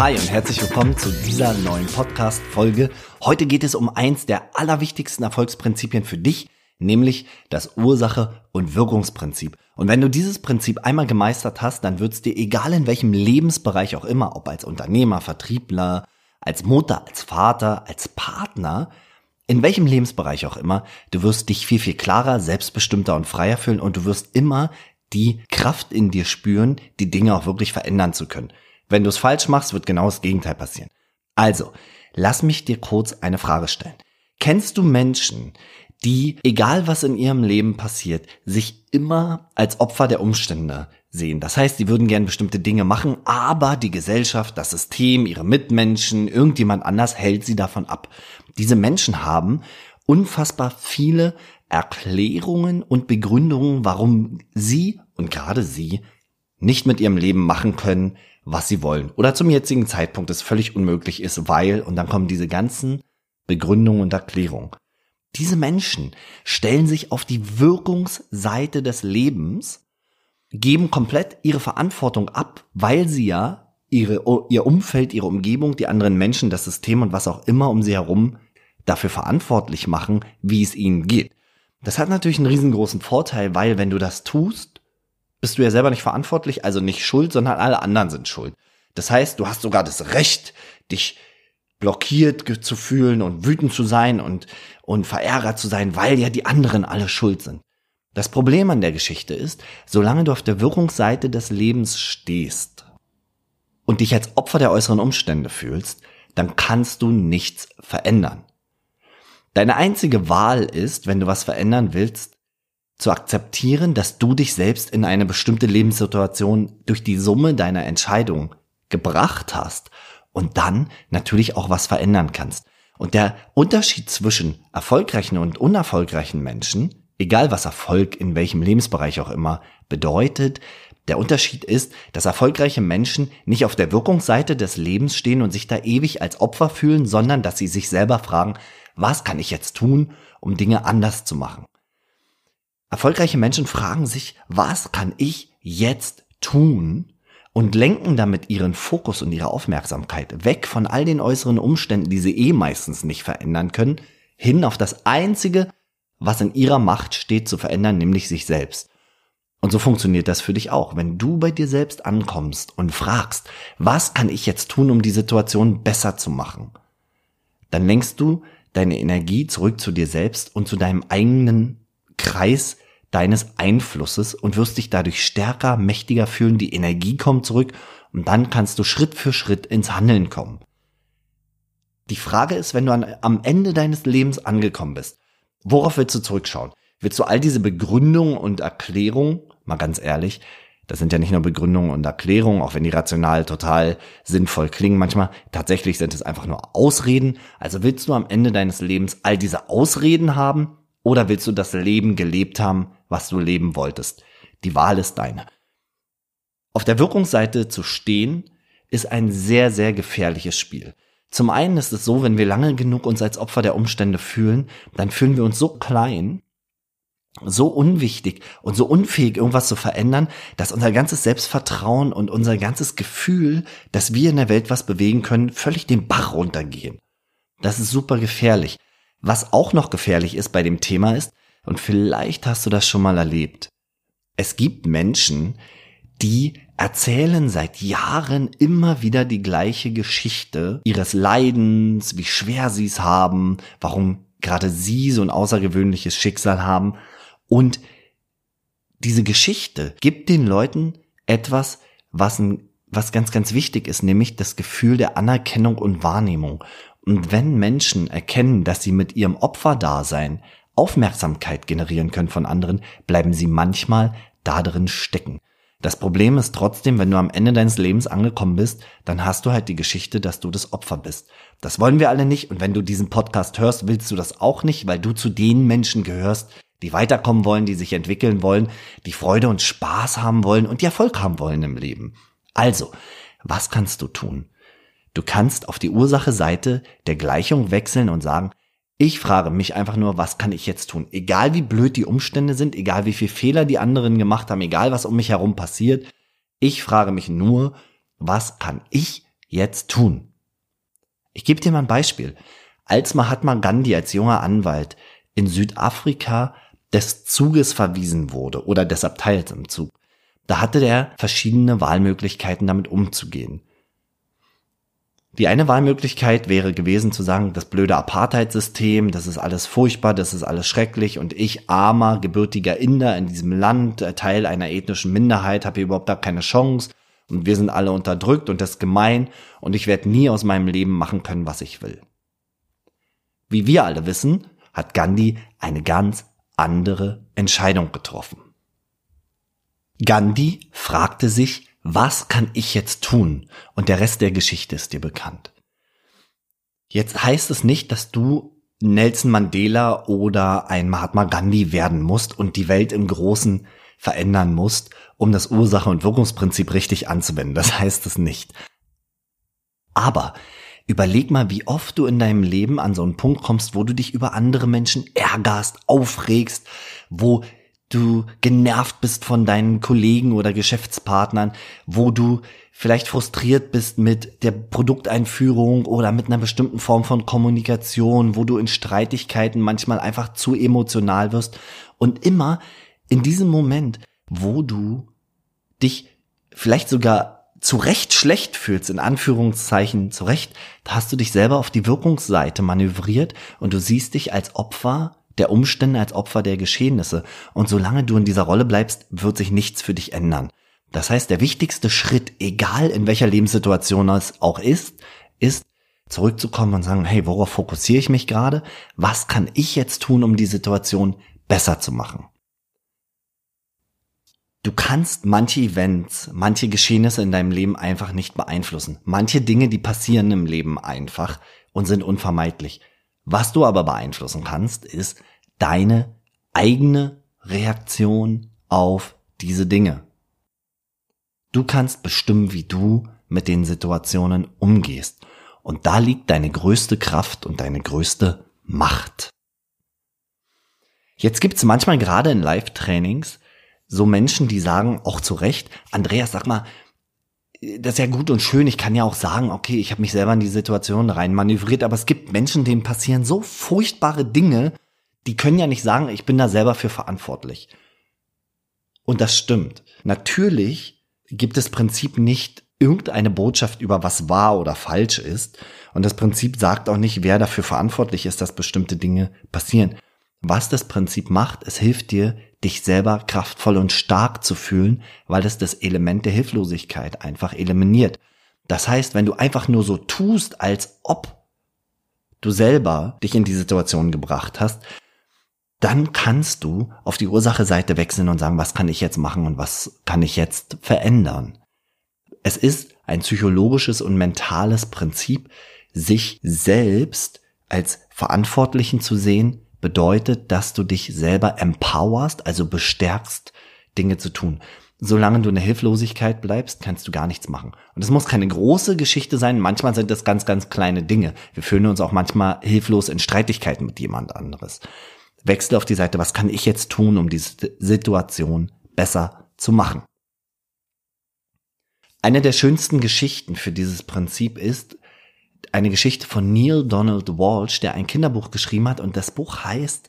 Hi und herzlich willkommen zu dieser neuen Podcast-Folge. Heute geht es um eins der allerwichtigsten Erfolgsprinzipien für dich, nämlich das Ursache- und Wirkungsprinzip. Und wenn du dieses Prinzip einmal gemeistert hast, dann wird es dir egal in welchem Lebensbereich auch immer, ob als Unternehmer, Vertriebler, als Mutter, als Vater, als Partner, in welchem Lebensbereich auch immer, du wirst dich viel, viel klarer, selbstbestimmter und freier fühlen und du wirst immer die Kraft in dir spüren, die Dinge auch wirklich verändern zu können. Wenn du es falsch machst, wird genau das Gegenteil passieren. Also, lass mich dir kurz eine Frage stellen. Kennst du Menschen, die, egal was in ihrem Leben passiert, sich immer als Opfer der Umstände sehen. Das heißt, sie würden gern bestimmte Dinge machen, aber die Gesellschaft, das System, ihre Mitmenschen, irgendjemand anders hält sie davon ab. Diese Menschen haben unfassbar viele Erklärungen und Begründungen, warum sie und gerade sie nicht mit ihrem Leben machen können, was sie wollen. Oder zum jetzigen Zeitpunkt es völlig unmöglich ist, weil, und dann kommen diese ganzen Begründungen und Erklärungen. Diese Menschen stellen sich auf die Wirkungsseite des Lebens, geben komplett ihre Verantwortung ab, weil sie ja ihre, ihr Umfeld, ihre Umgebung, die anderen Menschen, das System und was auch immer um sie herum dafür verantwortlich machen, wie es ihnen geht. Das hat natürlich einen riesengroßen Vorteil, weil wenn du das tust, bist du ja selber nicht verantwortlich, also nicht schuld, sondern alle anderen sind schuld. Das heißt, du hast sogar das Recht, dich blockiert zu fühlen und wütend zu sein und, und verärgert zu sein, weil ja die anderen alle schuld sind. Das Problem an der Geschichte ist, solange du auf der Wirkungsseite des Lebens stehst und dich als Opfer der äußeren Umstände fühlst, dann kannst du nichts verändern. Deine einzige Wahl ist, wenn du was verändern willst, zu akzeptieren, dass du dich selbst in eine bestimmte Lebenssituation durch die Summe deiner Entscheidung gebracht hast und dann natürlich auch was verändern kannst. Und der Unterschied zwischen erfolgreichen und unerfolgreichen Menschen, egal was Erfolg in welchem Lebensbereich auch immer bedeutet, der Unterschied ist, dass erfolgreiche Menschen nicht auf der Wirkungsseite des Lebens stehen und sich da ewig als Opfer fühlen, sondern dass sie sich selber fragen, was kann ich jetzt tun, um Dinge anders zu machen? Erfolgreiche Menschen fragen sich, was kann ich jetzt tun? Und lenken damit ihren Fokus und ihre Aufmerksamkeit weg von all den äußeren Umständen, die sie eh meistens nicht verändern können, hin auf das Einzige, was in ihrer Macht steht zu verändern, nämlich sich selbst. Und so funktioniert das für dich auch. Wenn du bei dir selbst ankommst und fragst, was kann ich jetzt tun, um die Situation besser zu machen, dann lenkst du deine Energie zurück zu dir selbst und zu deinem eigenen Kreis deines Einflusses und wirst dich dadurch stärker, mächtiger fühlen, die Energie kommt zurück und dann kannst du Schritt für Schritt ins Handeln kommen. Die Frage ist, wenn du an, am Ende deines Lebens angekommen bist, worauf willst du zurückschauen? Willst du all diese Begründungen und Erklärungen, mal ganz ehrlich, das sind ja nicht nur Begründungen und Erklärungen, auch wenn die rational total sinnvoll klingen manchmal. Tatsächlich sind es einfach nur Ausreden. Also willst du am Ende deines Lebens all diese Ausreden haben oder willst du das Leben gelebt haben, was du leben wolltest? Die Wahl ist deine. Auf der Wirkungsseite zu stehen, ist ein sehr, sehr gefährliches Spiel. Zum einen ist es so, wenn wir lange genug uns als Opfer der Umstände fühlen, dann fühlen wir uns so klein, so unwichtig und so unfähig, irgendwas zu verändern, dass unser ganzes Selbstvertrauen und unser ganzes Gefühl, dass wir in der Welt was bewegen können, völlig den Bach runtergehen. Das ist super gefährlich. Was auch noch gefährlich ist bei dem Thema ist, und vielleicht hast du das schon mal erlebt, es gibt Menschen, die erzählen seit Jahren immer wieder die gleiche Geschichte ihres Leidens, wie schwer sie es haben, warum gerade sie so ein außergewöhnliches Schicksal haben. Und diese Geschichte gibt den Leuten etwas, was, ein, was ganz, ganz wichtig ist, nämlich das Gefühl der Anerkennung und Wahrnehmung. Und wenn Menschen erkennen, dass sie mit ihrem Opferdasein Aufmerksamkeit generieren können von anderen, bleiben sie manchmal da drin stecken. Das Problem ist trotzdem, wenn du am Ende deines Lebens angekommen bist, dann hast du halt die Geschichte, dass du das Opfer bist. Das wollen wir alle nicht und wenn du diesen Podcast hörst, willst du das auch nicht, weil du zu den Menschen gehörst, die weiterkommen wollen, die sich entwickeln wollen, die Freude und Spaß haben wollen und die Erfolg haben wollen im Leben. Also, was kannst du tun? Du kannst auf die Ursache-Seite der Gleichung wechseln und sagen, ich frage mich einfach nur, was kann ich jetzt tun? Egal wie blöd die Umstände sind, egal wie viel Fehler die anderen gemacht haben, egal was um mich herum passiert, ich frage mich nur, was kann ich jetzt tun? Ich gebe dir mal ein Beispiel. Als Mahatma Gandhi als junger Anwalt in Südafrika des Zuges verwiesen wurde oder des Abteils im Zug, da hatte der verschiedene Wahlmöglichkeiten damit umzugehen. Die eine Wahlmöglichkeit wäre gewesen zu sagen, das blöde Apartheidssystem, das ist alles furchtbar, das ist alles schrecklich und ich, armer, gebürtiger Inder in diesem Land, äh, Teil einer ethnischen Minderheit, habe hier überhaupt da keine Chance und wir sind alle unterdrückt und das ist gemein und ich werde nie aus meinem Leben machen können, was ich will. Wie wir alle wissen, hat Gandhi eine ganz andere Entscheidung getroffen. Gandhi fragte sich, was kann ich jetzt tun? Und der Rest der Geschichte ist dir bekannt. Jetzt heißt es nicht, dass du Nelson Mandela oder ein Mahatma Gandhi werden musst und die Welt im Großen verändern musst, um das Ursache- und Wirkungsprinzip richtig anzuwenden. Das heißt es nicht. Aber überleg mal, wie oft du in deinem Leben an so einen Punkt kommst, wo du dich über andere Menschen ärgerst, aufregst, wo du genervt bist von deinen Kollegen oder Geschäftspartnern, wo du vielleicht frustriert bist mit der Produkteinführung oder mit einer bestimmten Form von Kommunikation, wo du in Streitigkeiten manchmal einfach zu emotional wirst. Und immer in diesem Moment, wo du dich vielleicht sogar zu Recht schlecht fühlst, in Anführungszeichen zu Recht, da hast du dich selber auf die Wirkungsseite manövriert und du siehst dich als Opfer der Umstände als Opfer der Geschehnisse. Und solange du in dieser Rolle bleibst, wird sich nichts für dich ändern. Das heißt, der wichtigste Schritt, egal in welcher Lebenssituation es auch ist, ist zurückzukommen und sagen, hey, worauf fokussiere ich mich gerade? Was kann ich jetzt tun, um die Situation besser zu machen? Du kannst manche Events, manche Geschehnisse in deinem Leben einfach nicht beeinflussen. Manche Dinge, die passieren im Leben einfach und sind unvermeidlich. Was du aber beeinflussen kannst, ist deine eigene Reaktion auf diese Dinge. Du kannst bestimmen, wie du mit den Situationen umgehst. Und da liegt deine größte Kraft und deine größte Macht. Jetzt gibt's manchmal gerade in Live-Trainings so Menschen, die sagen, auch zu Recht, Andreas, sag mal, das ist ja gut und schön. Ich kann ja auch sagen, okay, ich habe mich selber in die Situation rein manövriert, aber es gibt Menschen, denen passieren so furchtbare Dinge, die können ja nicht sagen, ich bin da selber für verantwortlich. Und das stimmt. Natürlich gibt es Prinzip nicht irgendeine Botschaft über was wahr oder falsch ist. Und das Prinzip sagt auch nicht, wer dafür verantwortlich ist, dass bestimmte Dinge passieren. Was das Prinzip macht, es hilft dir, dich selber kraftvoll und stark zu fühlen, weil es das Element der Hilflosigkeit einfach eliminiert. Das heißt, wenn du einfach nur so tust, als ob du selber dich in die Situation gebracht hast, dann kannst du auf die Ursache-Seite wechseln und sagen, was kann ich jetzt machen und was kann ich jetzt verändern. Es ist ein psychologisches und mentales Prinzip, sich selbst als Verantwortlichen zu sehen, bedeutet, dass du dich selber empowerst, also bestärkst, Dinge zu tun. Solange du in der Hilflosigkeit bleibst, kannst du gar nichts machen. Und es muss keine große Geschichte sein. Manchmal sind das ganz, ganz kleine Dinge. Wir fühlen uns auch manchmal hilflos in Streitigkeiten mit jemand anderes. Wechsle auf die Seite, was kann ich jetzt tun, um diese Situation besser zu machen? Eine der schönsten Geschichten für dieses Prinzip ist, eine Geschichte von Neil Donald Walsh, der ein Kinderbuch geschrieben hat und das Buch heißt,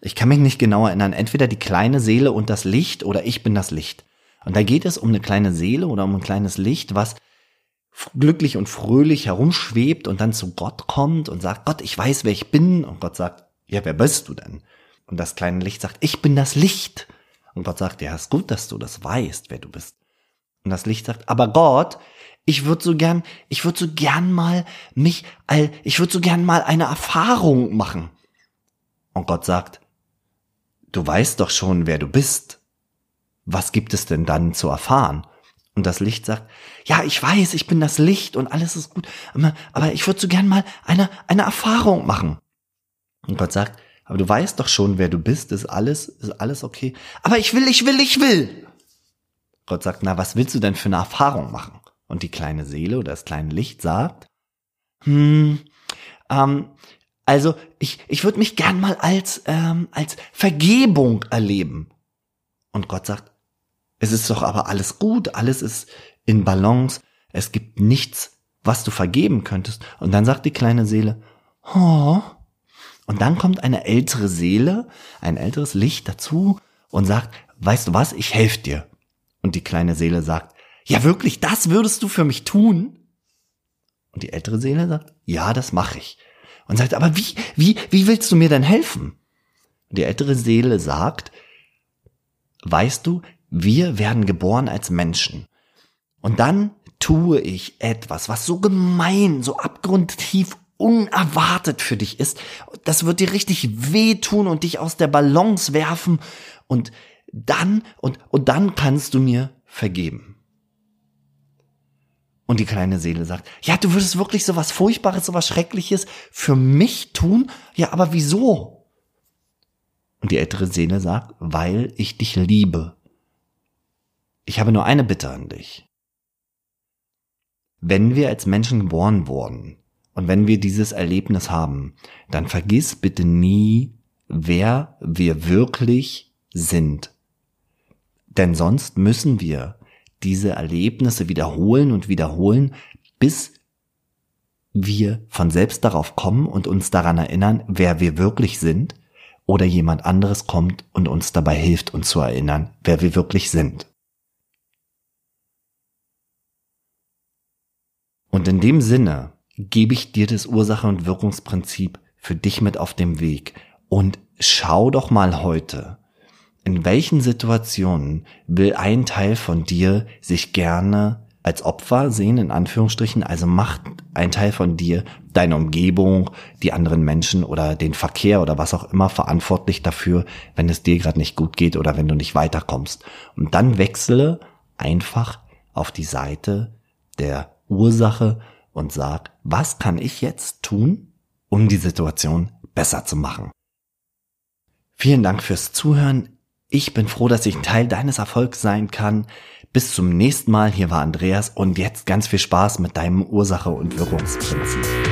ich kann mich nicht genau erinnern, entweder die kleine Seele und das Licht oder ich bin das Licht. Und da geht es um eine kleine Seele oder um ein kleines Licht, was glücklich und fröhlich herumschwebt und dann zu Gott kommt und sagt, Gott, ich weiß, wer ich bin. Und Gott sagt, ja, wer bist du denn? Und das kleine Licht sagt, ich bin das Licht. Und Gott sagt, ja, ist gut, dass du das weißt, wer du bist. Und das Licht sagt, aber Gott, ich würde so gern, ich würde so gern mal mich, ich würde so gern mal eine Erfahrung machen. Und Gott sagt, du weißt doch schon, wer du bist. Was gibt es denn dann zu erfahren? Und das Licht sagt, ja, ich weiß, ich bin das Licht und alles ist gut, aber ich würde so gern mal eine, eine Erfahrung machen. Und Gott sagt, aber du weißt doch schon, wer du bist, ist alles, ist alles okay. Aber ich will, ich will, ich will. Gott sagt, na, was willst du denn für eine Erfahrung machen? Und die kleine Seele oder das kleine Licht sagt, hm, ähm, also ich, ich würde mich gern mal als, ähm, als Vergebung erleben. Und Gott sagt, es ist doch aber alles gut, alles ist in Balance, es gibt nichts, was du vergeben könntest. Und dann sagt die kleine Seele, oh. Und dann kommt eine ältere Seele, ein älteres Licht dazu und sagt, weißt du was, ich helfe dir. Und die kleine Seele sagt, ja wirklich, das würdest du für mich tun? Und die ältere Seele sagt, ja, das mache ich. Und sagt, aber wie, wie, wie willst du mir denn helfen? Und die ältere Seele sagt, weißt du, wir werden geboren als Menschen. Und dann tue ich etwas, was so gemein, so abgrundtief unerwartet für dich ist. Das wird dir richtig wehtun und dich aus der Balance werfen. Und dann, und, und dann kannst du mir vergeben. Und die kleine Seele sagt, ja, du würdest wirklich so was Furchtbares, so was Schreckliches für mich tun? Ja, aber wieso? Und die ältere Seele sagt, weil ich dich liebe. Ich habe nur eine Bitte an dich. Wenn wir als Menschen geboren wurden und wenn wir dieses Erlebnis haben, dann vergiss bitte nie, wer wir wirklich sind. Denn sonst müssen wir diese Erlebnisse wiederholen und wiederholen, bis wir von selbst darauf kommen und uns daran erinnern, wer wir wirklich sind, oder jemand anderes kommt und uns dabei hilft, uns zu erinnern, wer wir wirklich sind. Und in dem Sinne gebe ich dir das Ursache- und Wirkungsprinzip für dich mit auf dem Weg und schau doch mal heute, in welchen Situationen will ein Teil von dir sich gerne als Opfer sehen, in Anführungsstrichen, also macht ein Teil von dir deine Umgebung, die anderen Menschen oder den Verkehr oder was auch immer verantwortlich dafür, wenn es dir gerade nicht gut geht oder wenn du nicht weiterkommst. Und dann wechsle einfach auf die Seite der Ursache und sag, was kann ich jetzt tun, um die Situation besser zu machen? Vielen Dank fürs Zuhören. Ich bin froh, dass ich ein Teil deines Erfolgs sein kann. Bis zum nächsten Mal. Hier war Andreas und jetzt ganz viel Spaß mit deinem Ursache- und Wirkungsprinzip.